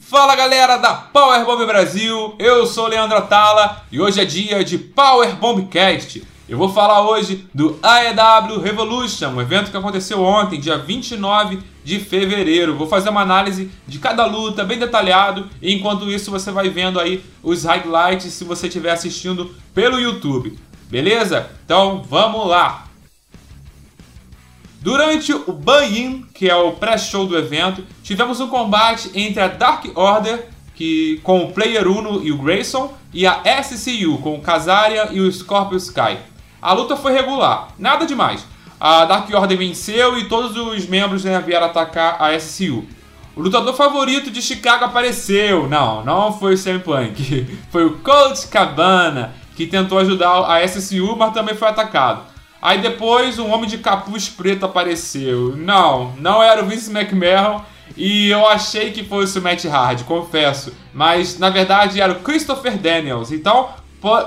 Fala galera da Power Bomb Brasil, eu sou Leandro Atala e hoje é dia de Power Bombcast. Eu vou falar hoje do AEW Revolution, um evento que aconteceu ontem, dia 29 de fevereiro. Vou fazer uma análise de cada luta bem detalhado e enquanto isso você vai vendo aí os highlights se você estiver assistindo pelo YouTube. Beleza? Então vamos lá! Durante o buy-in, que é o pré-show do evento, tivemos um combate entre a Dark Order, que, com o Player Uno e o Grayson, e a SCU, com o Kazaria e o Scorpio Sky. A luta foi regular, nada demais. A Dark Order venceu e todos os membros né, vieram atacar a SCU. O lutador favorito de Chicago apareceu. Não, não foi o CM Punk. Foi o Colt Cabana, que tentou ajudar a SCU, mas também foi atacado. Aí depois um homem de capuz preto apareceu. Não, não era o Vince McMahon. E eu achei que fosse o Matt Hardy, confesso. Mas na verdade era o Christopher Daniels. Então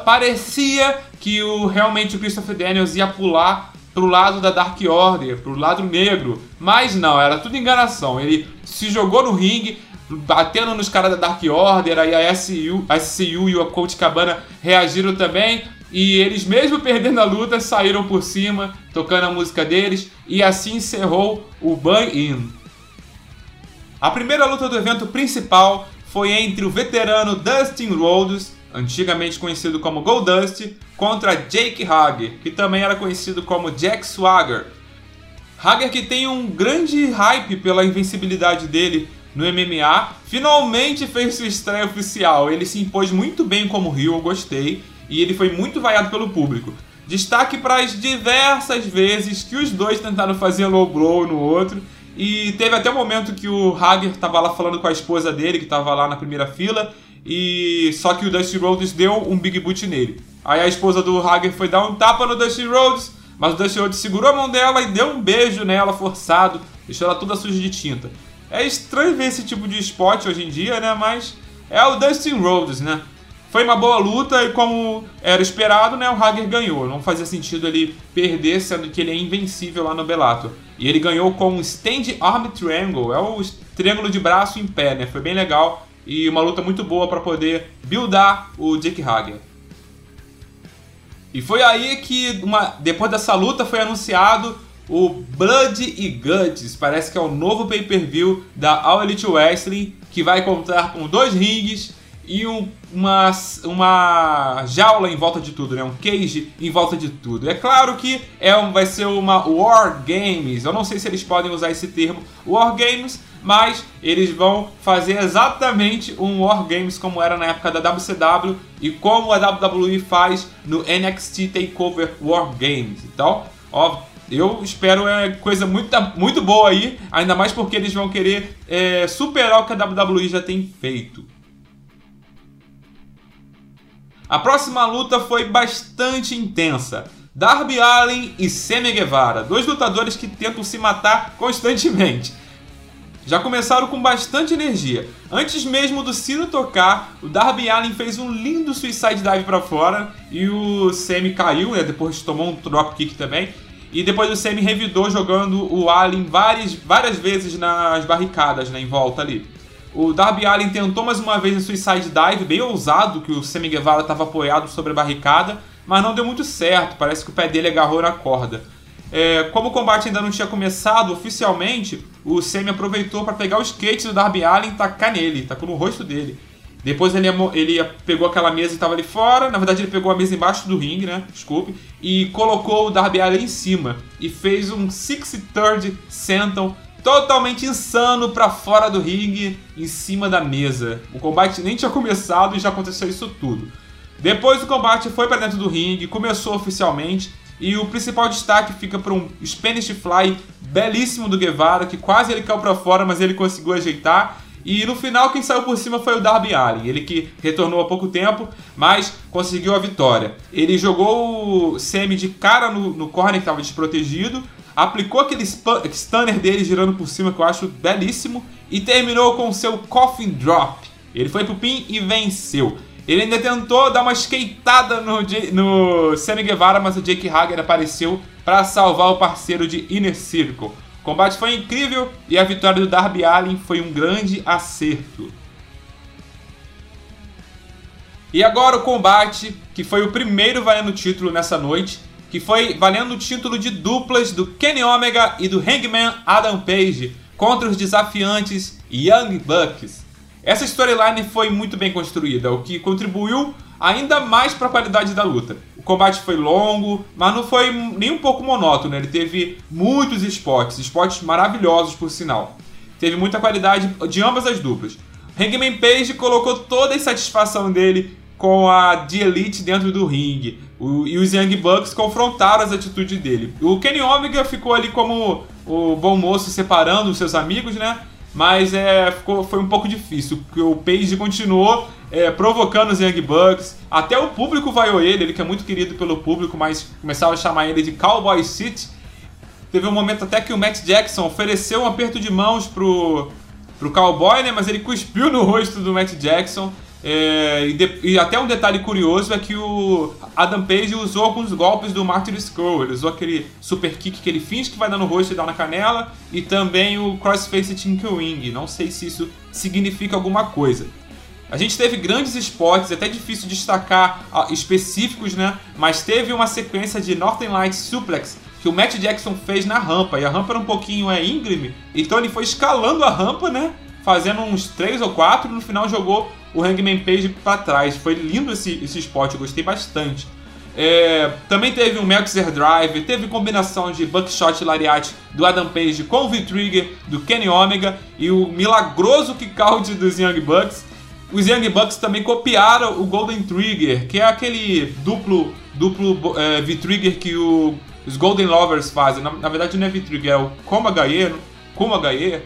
parecia que o, realmente o Christopher Daniels ia pular pro lado da Dark Order, pro lado negro. Mas não, era tudo enganação. Ele se jogou no ringue, batendo nos caras da Dark Order, aí a SCU, a SCU e o Colt Cabana reagiram também. E eles, mesmo perdendo a luta, saíram por cima, tocando a música deles, e assim encerrou o Buy-In. A primeira luta do evento principal foi entre o veterano Dustin Rhodes, antigamente conhecido como Goldust, contra Jake Hager, que também era conhecido como Jack Swagger. Hager que tem um grande hype pela invencibilidade dele no MMA, finalmente fez sua estreia oficial. Ele se impôs muito bem como Rio, eu gostei e ele foi muito vaiado pelo público. Destaque para as diversas vezes que os dois tentaram fazer low blow no outro. E teve até o um momento que o Hager estava lá falando com a esposa dele, que estava lá na primeira fila, e só que o Dusty Rhodes deu um big boot nele. Aí a esposa do Hager foi dar um tapa no Dusty Rhodes, mas o Dusty Rhodes segurou a mão dela e deu um beijo nela forçado, deixou ela toda suja de tinta. É estranho ver esse tipo de spot hoje em dia, né? Mas é o Dustin Rhodes, né? Foi uma boa luta e como era esperado, né, o Hager ganhou. Não fazia sentido ele perder, sendo que ele é invencível lá no Bellator. E ele ganhou com um Stand Arm Triangle, é o triângulo de braço em pé, né? Foi bem legal e uma luta muito boa para poder buildar o Jake Hager. E foi aí que, uma, depois dessa luta, foi anunciado o Blood e Guts. Parece que é o novo pay-per-view da All Elite Wrestling, que vai contar com dois rings e um, uma, uma jaula em volta de tudo, né? Um cage em volta de tudo. É claro que é um, vai ser uma War Games. Eu não sei se eles podem usar esse termo War Games, mas eles vão fazer exatamente um War Games como era na época da WCW e como a WWE faz no NXT Takeover War Games. Então, ó, eu espero é coisa muito, muito boa aí, ainda mais porque eles vão querer é, superar o que a WWE já tem feito. A próxima luta foi bastante intensa. Darby Allin e Sammy Guevara, dois lutadores que tentam se matar constantemente. Já começaram com bastante energia. Antes mesmo do sino tocar, o Darby Allin fez um lindo suicide dive para fora e o Sammy caiu, né? Depois tomou um drop kick também. E depois o Sammy revidou jogando o Allin várias, várias vezes nas barricadas, né, em volta ali. O Darby Allin tentou mais uma vez o Suicide Dive, bem ousado, que o Sammy Guevara estava apoiado sobre a barricada, mas não deu muito certo, parece que o pé dele agarrou na corda. É, como o combate ainda não tinha começado oficialmente, o Sammy aproveitou para pegar o skate do Darby Allin e tacar nele, tacou no rosto dele. Depois ele, ele pegou aquela mesa e estava ali fora. Na verdade, ele pegou a mesa embaixo do ringue, né? Desculpe. E colocou o Darby Allin em cima. E fez um 6-third senton totalmente insano para fora do ringue, em cima da mesa. O combate nem tinha começado e já aconteceu isso tudo. Depois o combate foi para dentro do ringue, começou oficialmente. E o principal destaque fica para um Spanish Fly belíssimo do Guevara, que quase ele caiu para fora, mas ele conseguiu ajeitar. E no final, quem saiu por cima foi o Darby Allin. Ele que retornou há pouco tempo, mas conseguiu a vitória. Ele jogou o Semi de cara no, no corner que estava desprotegido, aplicou aquele stunner dele girando por cima, que eu acho belíssimo, e terminou com o seu Coffin Drop. Ele foi pro pin e venceu. Ele ainda tentou dar uma skateada no, no Sammy Guevara, mas o Jake Hager apareceu para salvar o parceiro de Inner Circle. O combate foi incrível e a vitória do Darby Allin foi um grande acerto. E agora o combate, que foi o primeiro valendo título nessa noite, que foi valendo o título de duplas do Kenny Omega e do Hangman Adam Page contra os desafiantes Young Bucks. Essa storyline foi muito bem construída, o que contribuiu ainda mais para a qualidade da luta. O combate foi longo, mas não foi nem um pouco monótono. Ele teve muitos spots, spots maravilhosos por sinal. Teve muita qualidade de ambas as duplas. Hangman Page colocou toda a satisfação dele com a The Elite dentro do ringue. O, e os Young Bucks confrontaram as atitudes dele. O Kenny Omega ficou ali como o bom moço separando os seus amigos, né? Mas é, ficou, foi um pouco difícil, porque o Page continuou é, provocando os Young Bucks. Até o público vaiou ele, ele que é muito querido pelo público, mas começava a chamar ele de Cowboy City. Teve um momento até que o Matt Jackson ofereceu um aperto de mãos pro, pro Cowboy, né? Mas ele cuspiu no rosto do Matt Jackson. É, e, de, e, até um detalhe curioso é que o Adam Page usou alguns golpes do Martyr Scroll. Ele usou aquele super kick que ele finge que vai dar no rosto e dá na canela. E também o Crossface Tinkle Wing. Não sei se isso significa alguma coisa. A gente teve grandes spots, é até difícil destacar específicos, né? Mas teve uma sequência de Northern Lights Suplex que o Matt Jackson fez na rampa. E a rampa era um pouquinho é, íngreme. Então ele foi escalando a rampa, né? Fazendo uns 3 ou 4 e no final jogou o Hangman Page para trás. Foi lindo esse, esse spot, eu gostei bastante. É, também teve um Meltzer Drive, teve combinação de Buckshot Lariat do Adam Page com o V-Trigger do Kenny Omega e o milagroso kick-out dos Young Bucks. Os Young Bucks também copiaram o Golden Trigger, que é aquele duplo, duplo é, V-Trigger que o, os Golden Lovers fazem. Na, na, verdade não é V-Trigger, é o Koma Gaie, Kuma Gaie,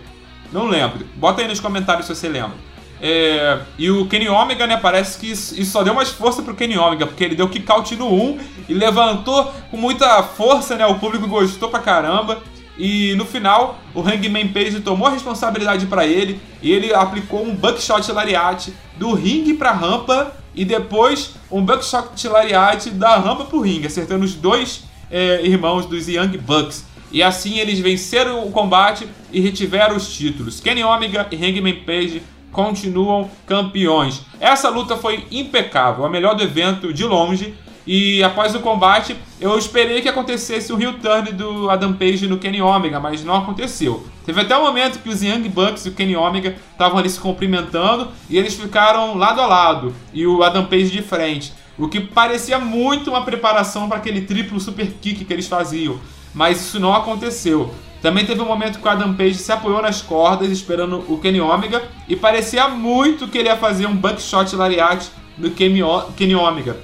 não lembro. Bota aí nos comentários se você lembra. É, e o Kenny Omega, né, parece que isso, isso, só deu mais força pro Kenny Omega, porque ele deu kick out no 1 e levantou com muita força, né, o público gostou pra caramba. E no final, o Hangman Page tomou a responsabilidade para ele e ele aplicou um buckshot lariat do ringue pra rampa e depois um buckshot lariat da rampa pro ringue, acertando os dois é, irmãos dos Young Bucks. E assim eles venceram o combate e retiveram os títulos. Kenny Omega e Hangman Page continuam campeões. Essa luta foi impecável, a melhor do evento de longe. E após o combate, eu esperei que acontecesse o heel turn do Adam Page no Kenny Omega, mas não aconteceu. Teve até um momento que os Young Bucks e o Kenny Omega estavam ali se cumprimentando e eles ficaram lado a lado e o Adam Page de frente. O que parecia muito uma preparação para aquele triplo super kick que eles faziam. Mas isso não aconteceu. Também teve um momento que o Adam Page se apoiou nas cordas esperando o Kenny Omega e parecia muito que ele ia fazer um buckshot lariat do Kenny Omega.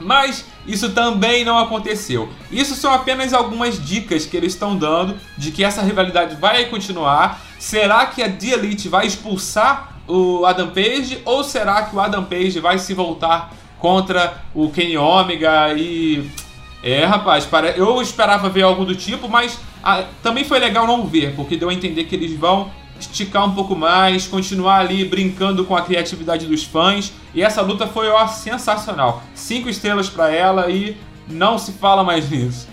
Mas isso também não aconteceu. Isso são apenas algumas dicas que eles estão dando de que essa rivalidade vai continuar. Será que a The Elite vai expulsar o Adam Page ou será que o Adam Page vai se voltar contra o Kenny Omega e é, rapaz, eu esperava ver algo do tipo, mas ah, também foi legal não ver, porque deu a entender que eles vão esticar um pouco mais, continuar ali brincando com a criatividade dos fãs. E essa luta foi ó, sensacional. Cinco estrelas para ela e não se fala mais nisso.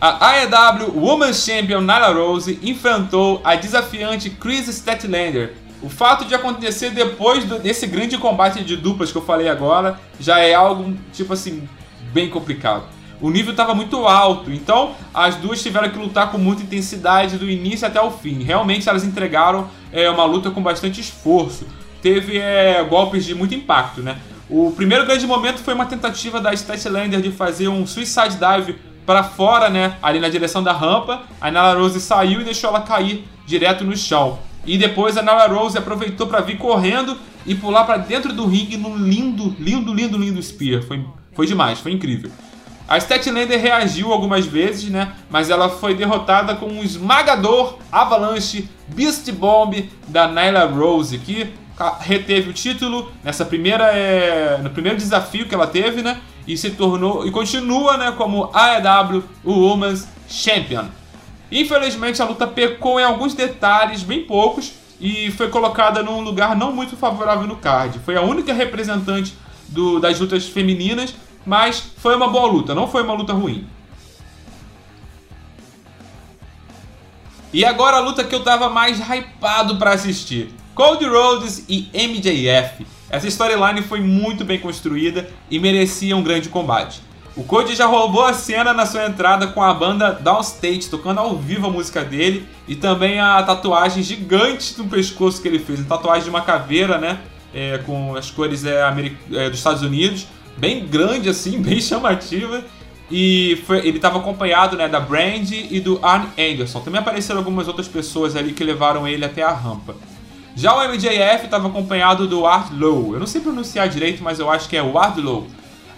A AEW Women's Champion Nyla Rose enfrentou a desafiante Chris Statlander. O fato de acontecer depois do, desse grande combate de duplas que eu falei agora já é algo, tipo assim, bem complicado o nível estava muito alto. Então as duas tiveram que lutar com muita intensidade do início até o fim. Realmente elas entregaram é, uma luta com bastante esforço. Teve é, golpes de muito impacto, né? O primeiro grande momento foi uma tentativa da Statlander de fazer um suicide dive para fora, né? Ali na direção da rampa. A Nala Rose saiu e deixou ela cair direto no chão. E depois a Nala Rose aproveitou para vir correndo e pular para dentro do ringue num lindo, lindo, lindo, lindo spear. Foi, foi demais, foi incrível. A Statlander reagiu algumas vezes, né? Mas ela foi derrotada com um esmagador Avalanche Beast Bomb da Nyla Rose, que reteve o título nessa primeira é, no primeiro desafio que ela teve, né? E se tornou e continua, né, como AEW Women's Champion. Infelizmente a luta pecou em alguns detalhes, bem poucos, e foi colocada num lugar não muito favorável no card. Foi a única representante do, das lutas femininas mas foi uma boa luta, não foi uma luta ruim. E agora a luta que eu tava mais hypado para assistir. Cody Rhodes e MJF. Essa storyline foi muito bem construída e merecia um grande combate. O Cody já roubou a cena na sua entrada com a banda Downstate, tocando ao vivo a música dele e também a tatuagem gigante no pescoço que ele fez, a tatuagem de uma caveira, né, é, com as cores é, é, dos Estados Unidos, bem grande assim, bem chamativa. E foi, ele estava acompanhado né, da Brand e do Arn Anderson. Também apareceram algumas outras pessoas ali que levaram ele até a rampa. Já o MJF estava acompanhado do Wardlow. Eu não sei pronunciar direito, mas eu acho que é Wardlow.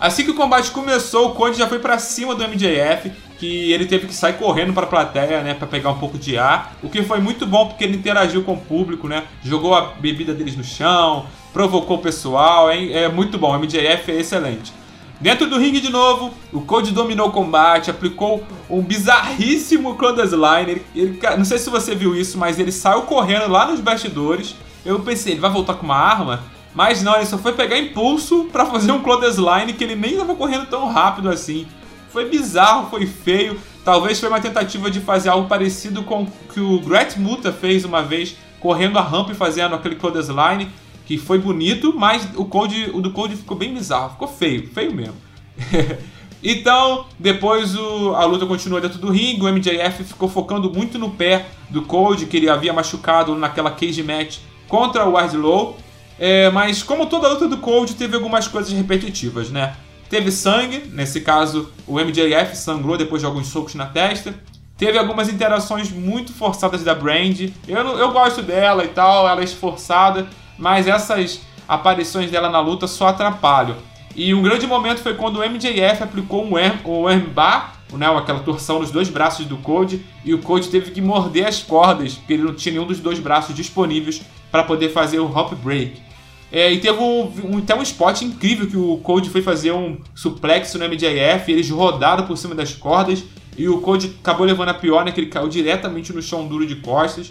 Assim que o combate começou, o Cody já foi para cima do MJF, que ele teve que sair correndo para a plateia, né, para pegar um pouco de ar, o que foi muito bom porque ele interagiu com o público, né, jogou a bebida deles no chão, provocou o pessoal, hein? é muito bom, o MJF é excelente. Dentro do ringue de novo, o Cody dominou o combate, aplicou um bizarríssimo clothesline. Ele, ele, não sei se você viu isso, mas ele saiu correndo lá nos bastidores. Eu pensei, ele vai voltar com uma arma? Mas não, ele só foi pegar impulso para fazer um clothesline que ele nem estava correndo tão rápido assim. Foi bizarro, foi feio. Talvez foi uma tentativa de fazer algo parecido com o que o Gret Muta fez uma vez, correndo a rampa e fazendo aquele clothesline que foi bonito, mas o, Code, o do Code ficou bem bizarro, ficou feio, feio mesmo. então, depois o, a luta continuou dentro do ringue, o MJF ficou focando muito no pé do Code, que ele havia machucado naquela cage match contra o Wardlow. É, mas como toda luta do Code, teve algumas coisas repetitivas, né? Teve sangue, nesse caso o MJF sangrou depois de alguns socos na testa. Teve algumas interações muito forçadas da Brand. Eu, eu gosto dela e tal, ela é esforçada, mas essas aparições dela na luta só atrapalham. E um grande momento foi quando o MJF aplicou um arm, o armbar, né, aquela torção nos dois braços do Code, e o Code teve que morder as cordas, porque ele não tinha nenhum dos dois braços disponíveis para poder fazer o hop break. É, e teve um, um, até um spot incrível que o Code foi fazer um suplex no MJF, eles rodaram por cima das cordas, e o Code acabou levando a pior, né, que ele caiu diretamente no chão duro de costas.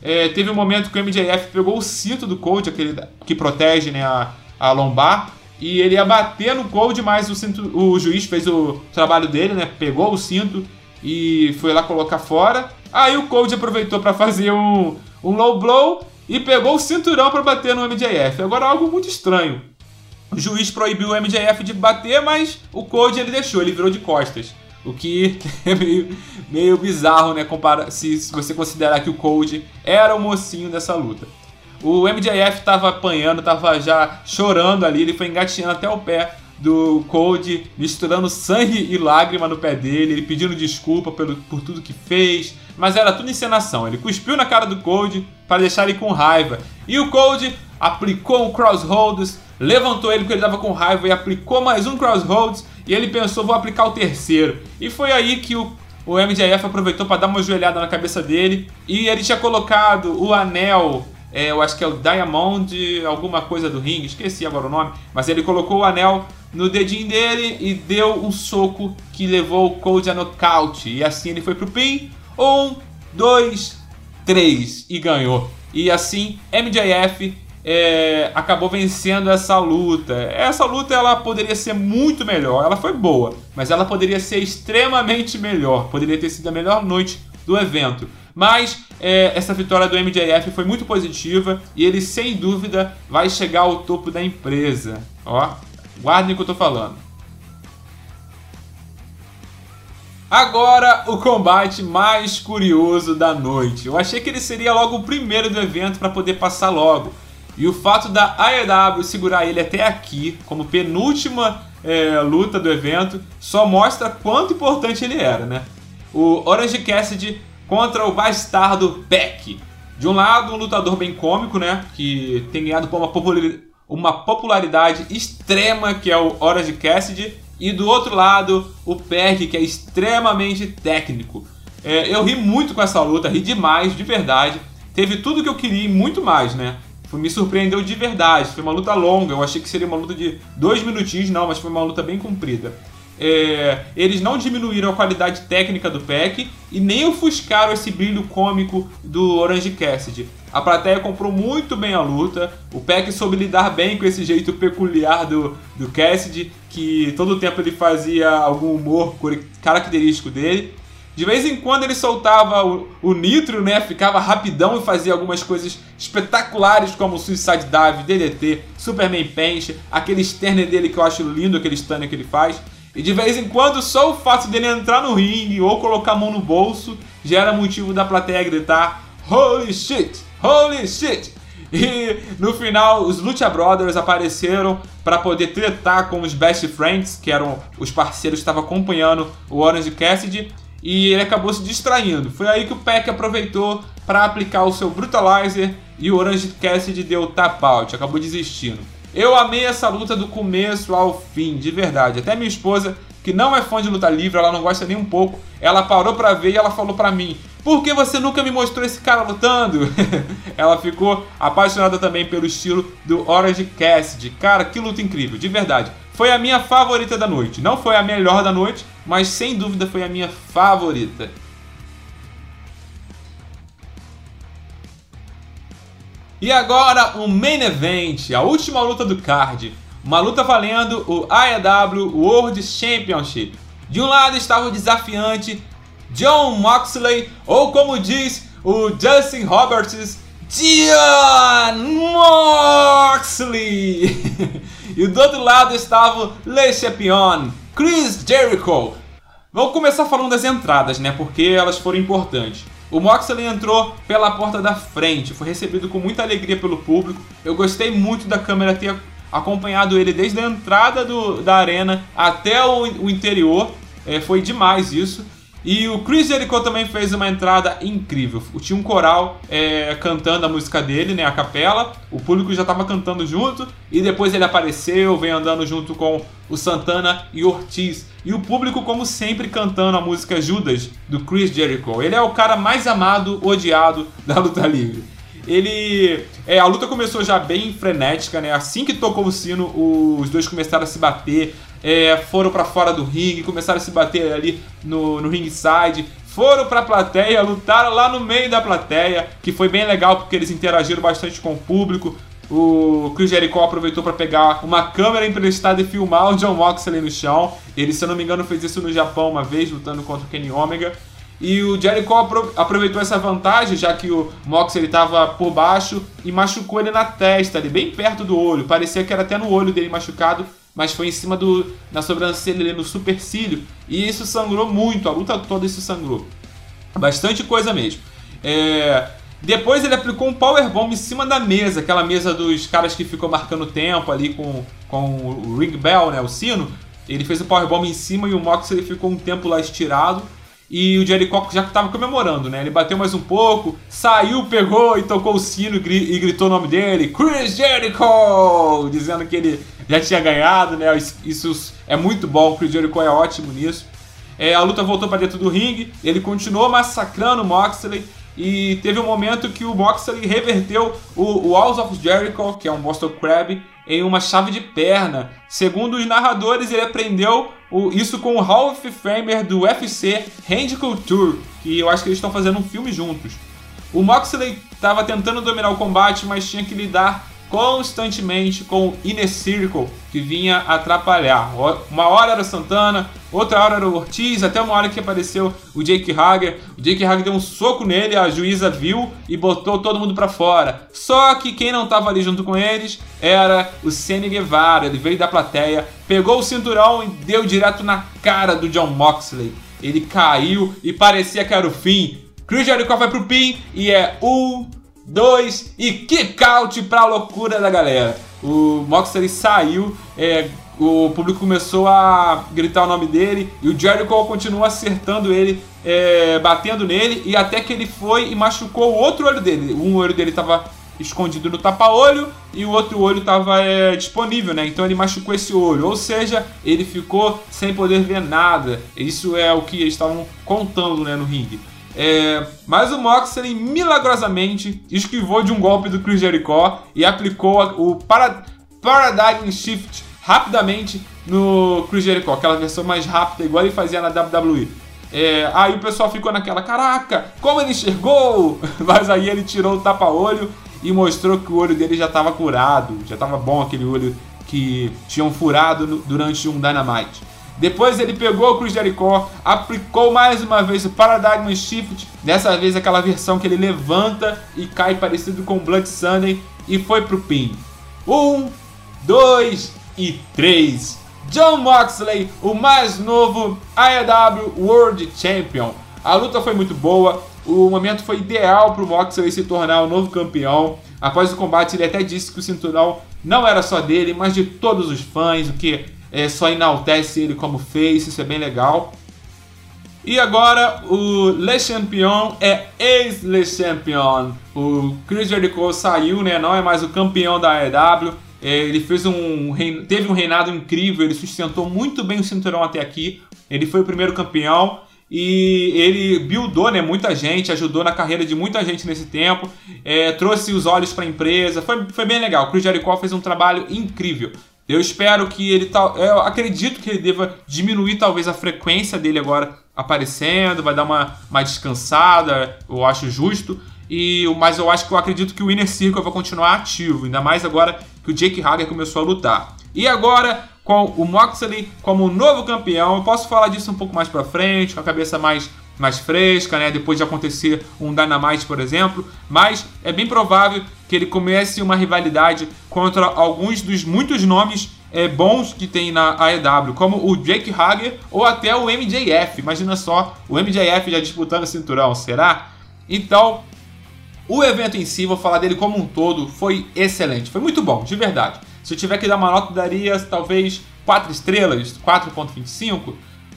É, teve um momento que o MJF pegou o cinto do Cold, aquele que protege né, a, a lombar, e ele ia bater no Cold, mas o, cinto, o juiz fez o trabalho dele, né? Pegou o cinto e foi lá colocar fora. Aí o Cold aproveitou para fazer um, um low blow e pegou o cinturão para bater no MJF. Agora algo muito estranho. O juiz proibiu o MJF de bater, mas o Cold ele deixou, ele virou de costas. O que é meio, meio bizarro, né? Compara se, se você considerar que o Cold era o mocinho dessa luta. O MJF estava apanhando, estava já chorando ali, ele foi engatinhando até o pé do Cold, misturando sangue e lágrima no pé dele, ele pedindo desculpa pelo, por tudo que fez, mas era tudo encenação. Ele cuspiu na cara do Cold para deixar ele com raiva. E o Cold aplicou um crossroads, levantou ele porque ele estava com raiva e aplicou mais um crossroads e ele pensou, vou aplicar o terceiro. E foi aí que o, o MJF aproveitou para dar uma joelhada na cabeça dele. E ele tinha colocado o anel, é, eu acho que é o Diamond, alguma coisa do ringue, esqueci agora o nome. Mas ele colocou o anel no dedinho dele e deu um soco que levou o Cody a nocaute. E assim ele foi pro pin. Um, dois, três. E ganhou. E assim, MJF é, acabou vencendo essa luta. Essa luta ela poderia ser muito melhor. Ela foi boa, mas ela poderia ser extremamente melhor. Poderia ter sido a melhor noite do evento. Mas é, essa vitória do MJF foi muito positiva e ele sem dúvida vai chegar ao topo da empresa. Ó, guardem o que eu tô falando. Agora o combate mais curioso da noite. Eu achei que ele seria logo o primeiro do evento para poder passar logo. E o fato da AEW segurar ele até aqui, como penúltima é, luta do evento, só mostra quanto importante ele era, né? O Orange Cassidy contra o bastardo Peck. De um lado, um lutador bem cômico, né? Que tem ganhado uma popularidade extrema, que é o Orange Cassidy. E do outro lado, o Peck, que é extremamente técnico. É, eu ri muito com essa luta, ri demais, de verdade. Teve tudo que eu queria e muito mais, né? me surpreendeu de verdade. Foi uma luta longa. Eu achei que seria uma luta de dois minutinhos, não, mas foi uma luta bem comprida. É, eles não diminuíram a qualidade técnica do Peck e nem ofuscaram esse brilho cômico do Orange Cassidy. A plateia comprou muito bem a luta, o Peck soube lidar bem com esse jeito peculiar do, do Cassidy, que todo o tempo ele fazia algum humor característico dele. De vez em quando ele soltava o, o nitro, né? Ficava rapidão e fazia algumas coisas espetaculares como Suicide Dive, DDT, Superman Punch, aquele Sterner dele que eu acho lindo, aquele stunner que ele faz. E de vez em quando só o fato dele entrar no ringue ou colocar a mão no bolso já era motivo da plateia gritar Holy shit! Holy shit! E no final, os Lucha Brothers apareceram para poder tretar com os Best Friends, que eram os parceiros que estavam acompanhando o Orange Cassidy, e ele acabou se distraindo. Foi aí que o Peck aproveitou para aplicar o seu Brutalizer e o Orange Cassidy deu tap out, acabou desistindo. Eu amei essa luta do começo ao fim, de verdade. Até minha esposa, que não é fã de luta livre, ela não gosta nem um pouco, ela parou para ver e ela falou para mim: por que você nunca me mostrou esse cara lutando? Ela ficou apaixonada também pelo estilo do Orange Cassidy. Cara, que luta incrível, de verdade. Foi a minha favorita da noite. Não foi a melhor da noite, mas sem dúvida foi a minha favorita. E agora o main event, a última luta do card. Uma luta valendo o AEW World Championship. De um lado estava o desafiante John Moxley, ou como diz o Justin Roberts, John Moxley! e do outro lado estava Le Champion, Chris Jericho. Vamos começar falando das entradas, né? Porque elas foram importantes. O Moxley entrou pela porta da frente, foi recebido com muita alegria pelo público. Eu gostei muito da câmera ter acompanhado ele desde a entrada do, da arena até o, o interior. É, foi demais isso. E o Chris Jericho também fez uma entrada incrível. Tinha um coral é, cantando a música dele, né, a capela. O público já estava cantando junto. E depois ele apareceu, vem andando junto com o Santana e Ortiz. E o público, como sempre, cantando a música Judas, do Chris Jericho. Ele é o cara mais amado, odiado da luta livre. Ele. É, a luta começou já bem frenética, né? Assim que tocou o sino, os dois começaram a se bater é, foram para fora do ringue, começaram a se bater ali no, no ringside, foram para a plateia, lutaram lá no meio da plateia, que foi bem legal porque eles interagiram bastante com o público. O Chris Jericho aproveitou para pegar uma câmera emprestada e filmar o John Moxley no chão. Ele, se eu não me engano, fez isso no Japão uma vez, lutando contra o Kenny Omega. E o Jericho aproveitou essa vantagem, já que o Moxley estava por baixo, e machucou ele na testa, ali, bem perto do olho. Parecia que era até no olho dele machucado mas foi em cima do na sobrancelha ali, no supercílio, e isso sangrou muito, a luta toda isso sangrou. Bastante coisa mesmo. É, depois ele aplicou um powerbomb em cima da mesa, aquela mesa dos caras que ficou marcando tempo ali com, com o ring bell, né, o sino. Ele fez o powerbomb em cima e o Moxley ficou um tempo lá estirado. E o Jericho já estava comemorando, né? Ele bateu mais um pouco, saiu, pegou e tocou o sino e gritou o nome dele, Chris Jericho! Dizendo que ele já tinha ganhado, né? Isso é muito bom, o Chris Jericho é ótimo nisso. É, a luta voltou para dentro do ringue, ele continuou massacrando o Moxley e teve um momento que o Moxley reverteu o, o House of Jericho, que é um Boston Crab, em uma chave de perna. Segundo os narradores, ele aprendeu isso com o Hall of Famer do UFC, Randy Couture, que eu acho que eles estão fazendo um filme juntos. O Moxley estava tentando dominar o combate, mas tinha que lidar constantemente com o Inner Circle que vinha atrapalhar. Uma hora era o Santana, outra hora era o Ortiz, até uma hora que apareceu o Jake Hager. O Jake Hager deu um soco nele, a juíza viu e botou todo mundo para fora. Só que quem não estava ali junto com eles era o Senny Guevara. Ele veio da plateia, pegou o cinturão e deu direto na cara do John Moxley. Ele caiu e parecia que era o fim. Chris Jericho vai pro pin e é um 2 e kick out pra loucura da galera. O Moxley saiu, é, o público começou a gritar o nome dele e o Jericho continuou acertando ele, é, batendo nele e até que ele foi e machucou o outro olho dele. Um olho dele estava escondido no tapa-olho e o outro olho estava é, disponível, né? Então ele machucou esse olho, ou seja, ele ficou sem poder ver nada. Isso é o que eles estavam contando, né, no ringue. É, mas o Moxley milagrosamente esquivou de um golpe do Chris Jericho e aplicou o para, Paradigm Shift rapidamente no Chris Jericho, aquela versão mais rápida, igual ele fazia na WWE. É, aí o pessoal ficou naquela, caraca, como ele enxergou? Mas aí ele tirou o tapa-olho e mostrou que o olho dele já estava curado, já estava bom aquele olho que tinham furado no, durante um Dynamite. Depois ele pegou o Chris Jericho, aplicou mais uma vez o Paradigm Shift, dessa vez aquela versão que ele levanta e cai parecido com o Blood Sunday e foi pro pin. Um, dois e três. John Moxley, o mais novo AEW World Champion. A luta foi muito boa, o momento foi ideal para o Moxley se tornar o novo campeão. Após o combate, ele até disse que o cinturão não era só dele, mas de todos os fãs, o que é, só enaltece ele como face, isso é bem legal. E agora o Le Champion é ex-Le Champion. O Chris Jericho saiu, né? Não é mais o campeão da AEW. É, ele fez um teve um reinado incrível, ele sustentou muito bem o cinturão até aqui. Ele foi o primeiro campeão e ele buildou né, muita gente, ajudou na carreira de muita gente nesse tempo, é, trouxe os olhos para a empresa, foi, foi bem legal. O Chris Jericho fez um trabalho incrível. Eu espero que ele tal. Eu acredito que ele deva diminuir talvez a frequência dele agora aparecendo, vai dar uma, uma descansada, eu acho justo. E, mas eu acho que eu acredito que o Inner Circle vai continuar ativo, ainda mais agora que o Jake Hager começou a lutar. E agora, com o Moxley como novo campeão, eu posso falar disso um pouco mais pra frente, com a cabeça mais, mais fresca, né? Depois de acontecer um Dynamite, por exemplo. Mas é bem provável que ele comece uma rivalidade contra alguns dos muitos nomes é, bons que tem na AEW, como o Jake Hager ou até o MJF. Imagina só, o MJF já disputando o cinturão, será? Então, o evento em si, vou falar dele como um todo, foi excelente, foi muito bom, de verdade. Se eu tiver que dar uma nota, daria talvez 4 estrelas, 4.25,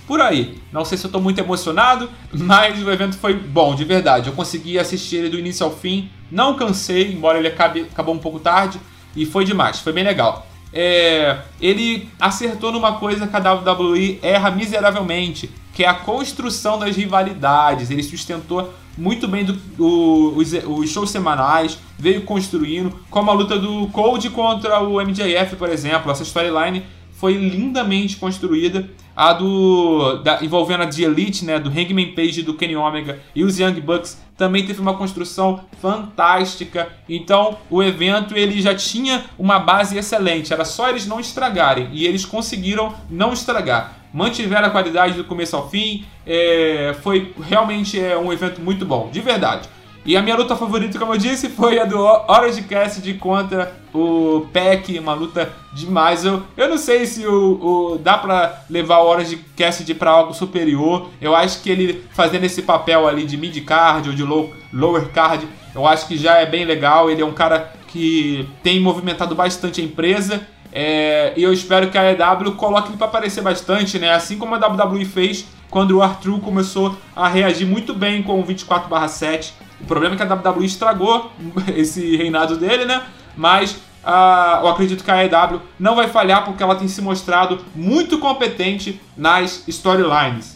por aí. Não sei se eu estou muito emocionado, mas o evento foi bom, de verdade. Eu consegui assistir ele do início ao fim, não cansei, embora ele acabe, acabou um pouco tarde, e foi demais, foi bem legal. É, ele acertou numa coisa que a WWE erra miseravelmente, que é a construção das rivalidades. Ele sustentou muito bem do, do, os, os, shows semanais, veio construindo, como a luta do Cold contra o MJF, por exemplo. Essa storyline foi lindamente construída. A do. Da, envolvendo a The Elite, né? Do Hangman Page do Kenny Omega e os Young Bucks também teve uma construção fantástica. Então, o evento ele já tinha uma base excelente, era só eles não estragarem e eles conseguiram não estragar. Mantiveram a qualidade do começo ao fim, é, foi realmente é, um evento muito bom, de verdade. E a minha luta favorita, como eu disse, foi a do Orange Cassidy contra o Peck, uma luta demais. Eu, eu não sei se o, o dá pra levar o Orange Cassidy pra algo superior. Eu acho que ele fazendo esse papel ali de mid card ou de low, lower card, eu acho que já é bem legal. Ele é um cara que tem movimentado bastante a empresa. É, e eu espero que a EW coloque ele para aparecer bastante, né? Assim como a WWE fez quando o Arthur começou a reagir muito bem com o 24/7 o problema é que a WWE estragou esse reinado dele, né? Mas uh, eu acredito que a AEW não vai falhar porque ela tem se mostrado muito competente nas storylines.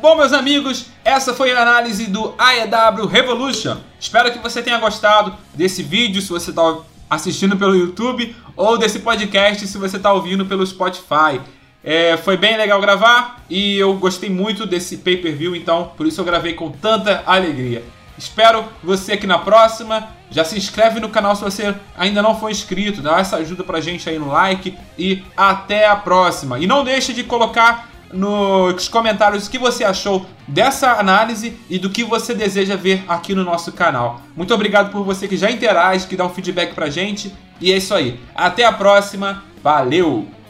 Bom, meus amigos, essa foi a análise do AEW Revolution. Espero que você tenha gostado desse vídeo, se você está assistindo pelo YouTube, ou desse podcast, se você está ouvindo pelo Spotify. É, foi bem legal gravar e eu gostei muito desse pay-per-view, então por isso eu gravei com tanta alegria. Espero você aqui na próxima. Já se inscreve no canal se você ainda não for inscrito, dá essa ajuda pra gente aí no like e até a próxima. E não deixe de colocar nos comentários o que você achou dessa análise e do que você deseja ver aqui no nosso canal. Muito obrigado por você que já interage, que dá um feedback pra gente. E é isso aí. Até a próxima. Valeu!